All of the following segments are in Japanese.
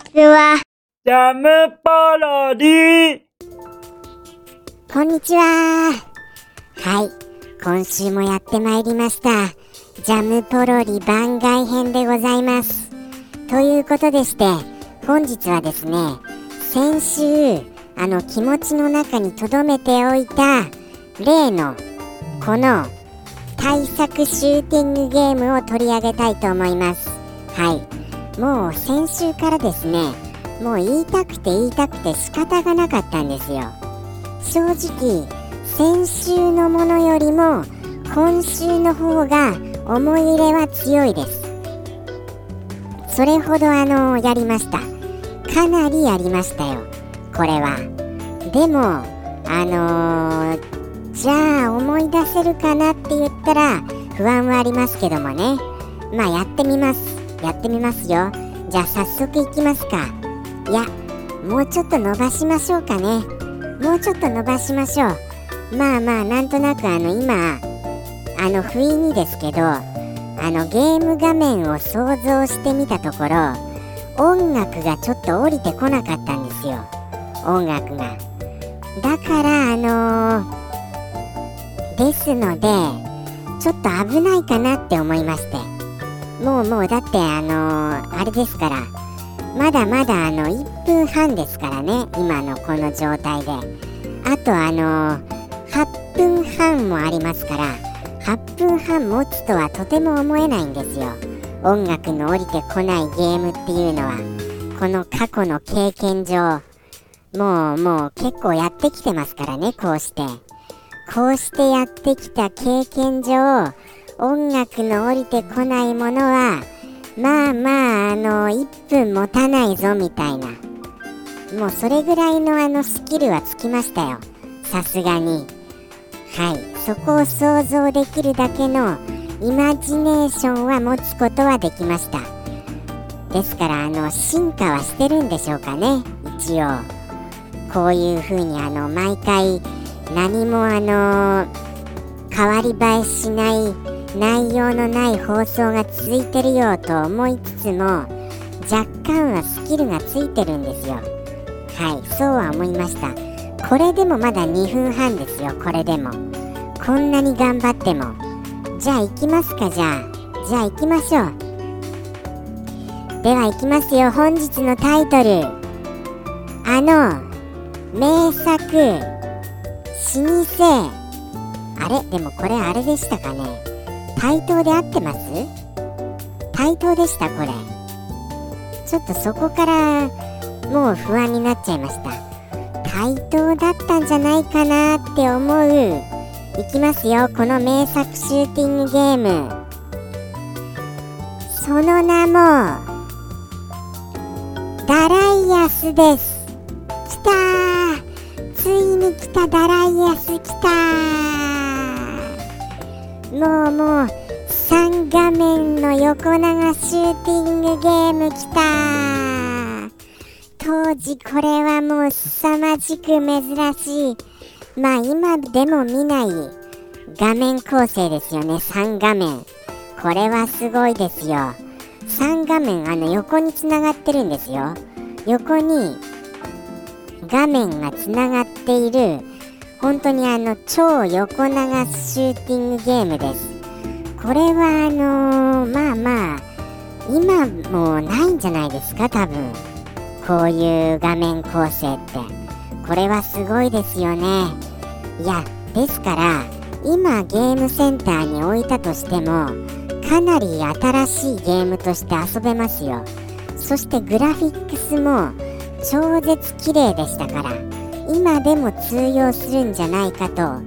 ちは。ジャムパロディこんにちは。はい、今週もやってまいりました。ジャムポロリ番外編でございます。ということでして、本日はですね、先週、あの気持ちの中に留めておいた例のこの対策シューティングゲームを取り上げたいと思います。はい、もう先週からですねもう言いたくて言いたくて仕方がなかったんですよ。正直先週のものよりも今週の方が思い入れは強いです。それほどあのやりました。かなりやりましたよ。これは。でもあのー、じゃあ思い出せるかなって言ったら不安はありますけどもね。まあやってみます。やってみますよ。じゃあ早速いきますか。いやもうちょっと伸ばしましょうかね。もうちょっと伸ばしましょう。まあまあなんとなくあの今あの不意にですけどあのゲーム画面を想像してみたところ音楽がちょっと降りてこなかったんですよ。音楽が。だからあのー、ですのでちょっと危ないかなって思いまして。もうもうだってあのー、あれですから。まだまだあの1分半ですからね。今のこの状態で。あとあのー、8分半もありますから。8分半持つとはとても思えないんですよ。音楽の降りてこないゲームっていうのは。この過去の経験上。もうもう結構やってきてますからねこうして。こうしてやってきた経験上音楽の降りてこないものはまあまああの1分持たないぞみたいな。もうそれぐらいのあのスキルはつきましたよ。さすがに。はい。そこを想像できるだけのイマジネーションは持つことはできました。ですからあの進化はしてるんでしょうかね。一応。こういうふうにあの毎回何もあの変わり映えしない内容のない放送が続いてるよと思いつつも若干はスキルがついてるんですよ。はいそうは思いました。これでもまだ2分半ですよこれでも。こんなに頑張っても。じゃあ行きますかじゃあ。じゃあ行きましょう。では行きますよ本日のタイトル。あの名作。老舗。あれ？でもこれあれでしたかね。対等で合ってます？対等でしたこれ。ちょっとそこからもう不安になっちゃいました。対等だったんじゃないかなって思う。いきますよこの名作シューティングゲーム。その名もダライアスです。来たー。ついに来たダライアス来たのもう3画面の横長シューティングゲームきた。当時これはもう凄まじく珍しい。まあ今でも見ない画面構成ですよね。3画面。これはすごいですよ。3画面あの横につながってるんですよ。横に画面がつながっている本当にあの超横流しシューティングゲームです。これはあのー、まあまあ今もうないんじゃないですか多分。こういう画面構成って。これはすごいですよね。いやですから今ゲームセンターに置いたとしてもかなり新しいゲームとして遊べますよ。そしてグラフィックスも超絶綺麗でしたから。今でも通用するんじゃないかと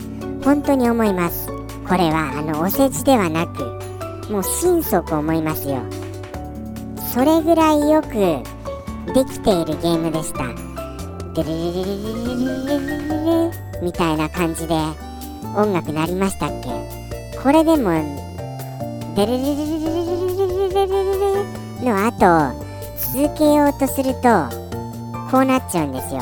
本当に思います。これはあのお世辞ではなくもう心底思いますよ。それぐらいよくできているゲームでした。ルルルみたいな感じで音楽鳴りましたっけこれでもデルルルルルルルルの後続けようとするとこうなっちゃうんですよ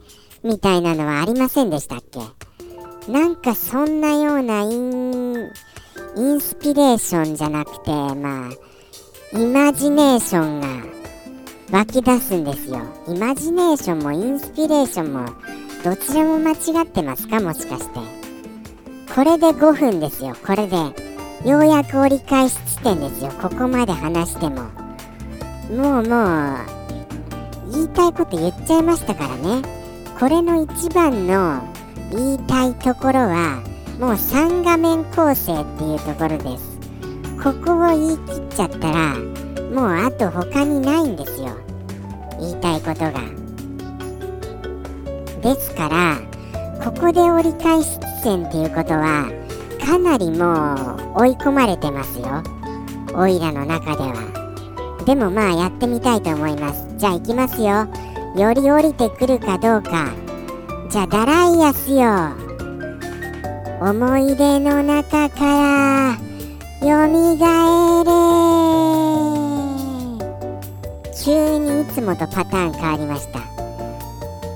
みたいなのはありませんでしたっけ？なんかそんなようなインインスピレーションじゃなくてまあイマジネーションが湧き出すんですよ。イマジネーションもインスピレーションもどちらも間違ってますか？もしかして。これで5分ですよ。これでようやく折り返し地点ですよ。ここまで話しても。もうもう言いたいこと言っちゃいましたからね。これの一番の言いたいところはもう3画面構成っていうところです。ここを言い切っちゃったらもうあと他にないんですよ。言いたいことが。ですからここで折り返し地点っていうことはかなりもう追い込まれてますよ。オイラの中では。でもまあやってみたいと思います。じゃあ行きますよ。より降りてくるかどうか。じゃあダライアスよ。思い出の中からよみがえれ。急にいつもとパターン変わりました。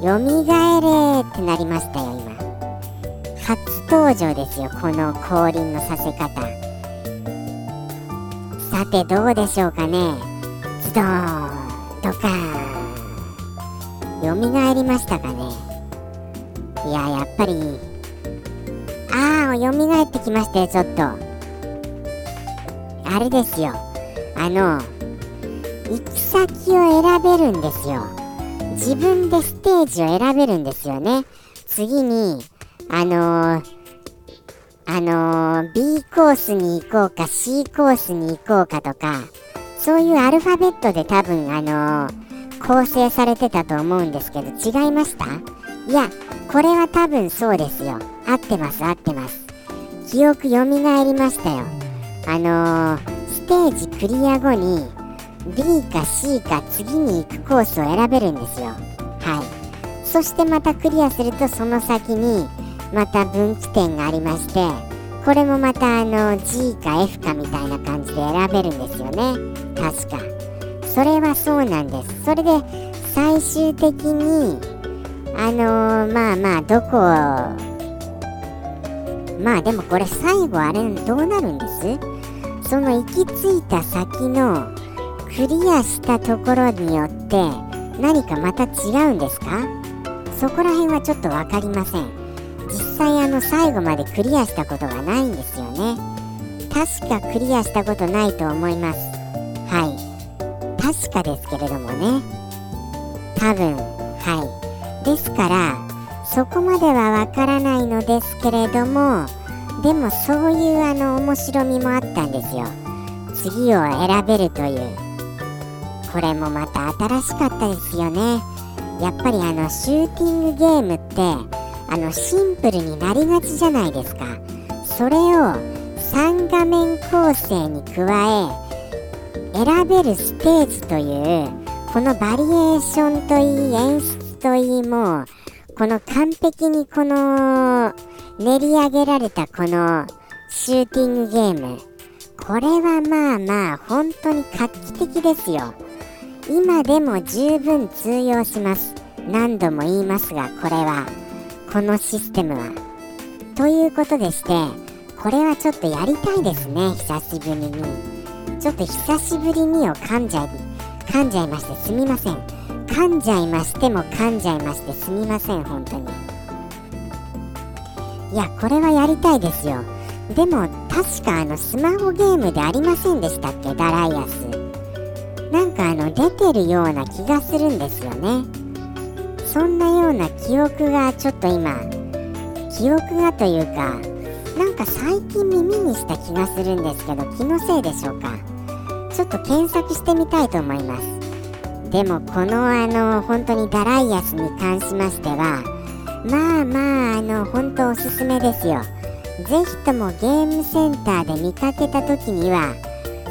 よみがえれってなりましたよ今。初登場ですよこの降臨のさせ方。さてどうでしょうかね。ズドーンドカーンよみがえりましたかね。いややっぱりああよみがえってきましたよちょっと。あれですよ。あの行き先を選べるんですよ。自分でステージを選べるんですよね。次にあのー、あのー、B コースに行こうか C コースに行こうかとかそういうアルファベットで多分あのー、構成されてたと思うんですけど違いました？いやこれは多分そうですよ。合ってます合ってます。記憶よみがえりましたよ。あのステージクリア後に B か C か次に行くコースを選べるんですよ。はい。そしてまたクリアするとその先にまた分岐点がありましてこれもまたあの G か F かみたいな感じで選べるんですよね。確か。それはそうなんです。それで最終的にあのー、まあまあどこまあでもこれ最後あれどうなるんです？その行き着いた先のクリアしたところによって何かまた違うんですか？そこら辺はちょっと分かりません。実際あの最後までクリアしたことがないんですよね。確かクリアしたことないと思います。確かですけれどもね。多分はい。ですからそこまではわからないのですけれどもでもそういうあの面白みもあったんですよ。次を選べるという。これもまた新しかったですよね。やっぱりあのシューティングゲームってあのシンプルになりがちじゃないですか。それを3画面構成に加え選べるステージというこのバリエーションといい演出といいもうこの完璧にこの練り上げられたこのシューティングゲーム。これはまあまあ本当に画期的ですよ。今でも十分通用します。何度も言いますがこれはこのシステムは。ということでしてこれはちょっとやりたいですね久しぶりに。ちょっと久しぶりにを噛んじゃい噛んじゃいましてすみません。噛んじゃいましても噛んじゃいましてすみません本当に。いやこれはやりたいですよ。でも確かあのスマホゲームでありませんでしたっけ？ダライアスなんかあの出てるような気がするんですよね。そんなような記憶がちょっと今記憶がというかなんか最近耳にした気がするんですけど気のせいでしょうか？ちょっと検索してみたいと思います。でもこのあの本当にダライアスに関しましてはまあまああの本当おすすめですよ。ぜひともゲームセンターで見かけた時には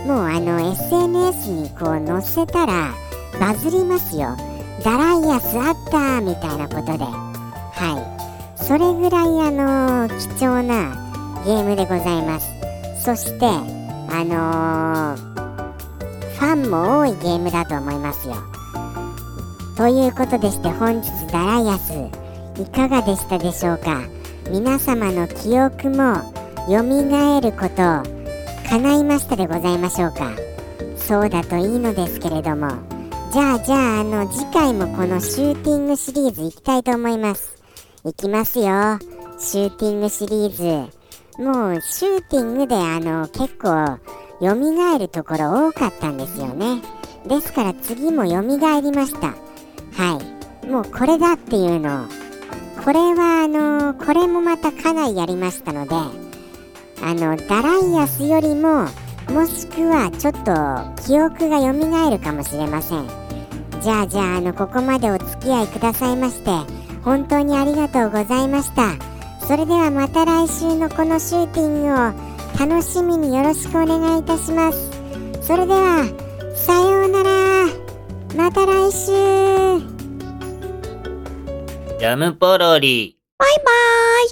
もうあの SNS にこう載せたらバズりますよ。ダライアスあったみたいなことで。はい。それぐらいあの貴重なゲームでございます。そしてあのーファンも多いゲームだと思いますよ。ということでして本日ダライアスいかがでしたでしょうか？皆様の記憶も蘇ること叶いましたでございましょうか？そうだといいのですけれども。じゃあじゃああの次回もこのシューティングシリーズいきたいと思います。いきますよ。シューティングシリーズ。もうシューティングであの結構蘇るところ多かったんですよね。ですから次も蘇りました。はい。もうこれだっていうの。これはあのこれもまたかなりやりましたのであのダライアスよりももしくはちょっと記憶が蘇るかもしれません。じゃあじゃああのここまでお付き合いくださいまして本当にありがとうございました。それではまた来週のこのシューティングを楽しみによろしくお願いいたします。それではさようなら。また来週。ジャムポロリ。バイバーイ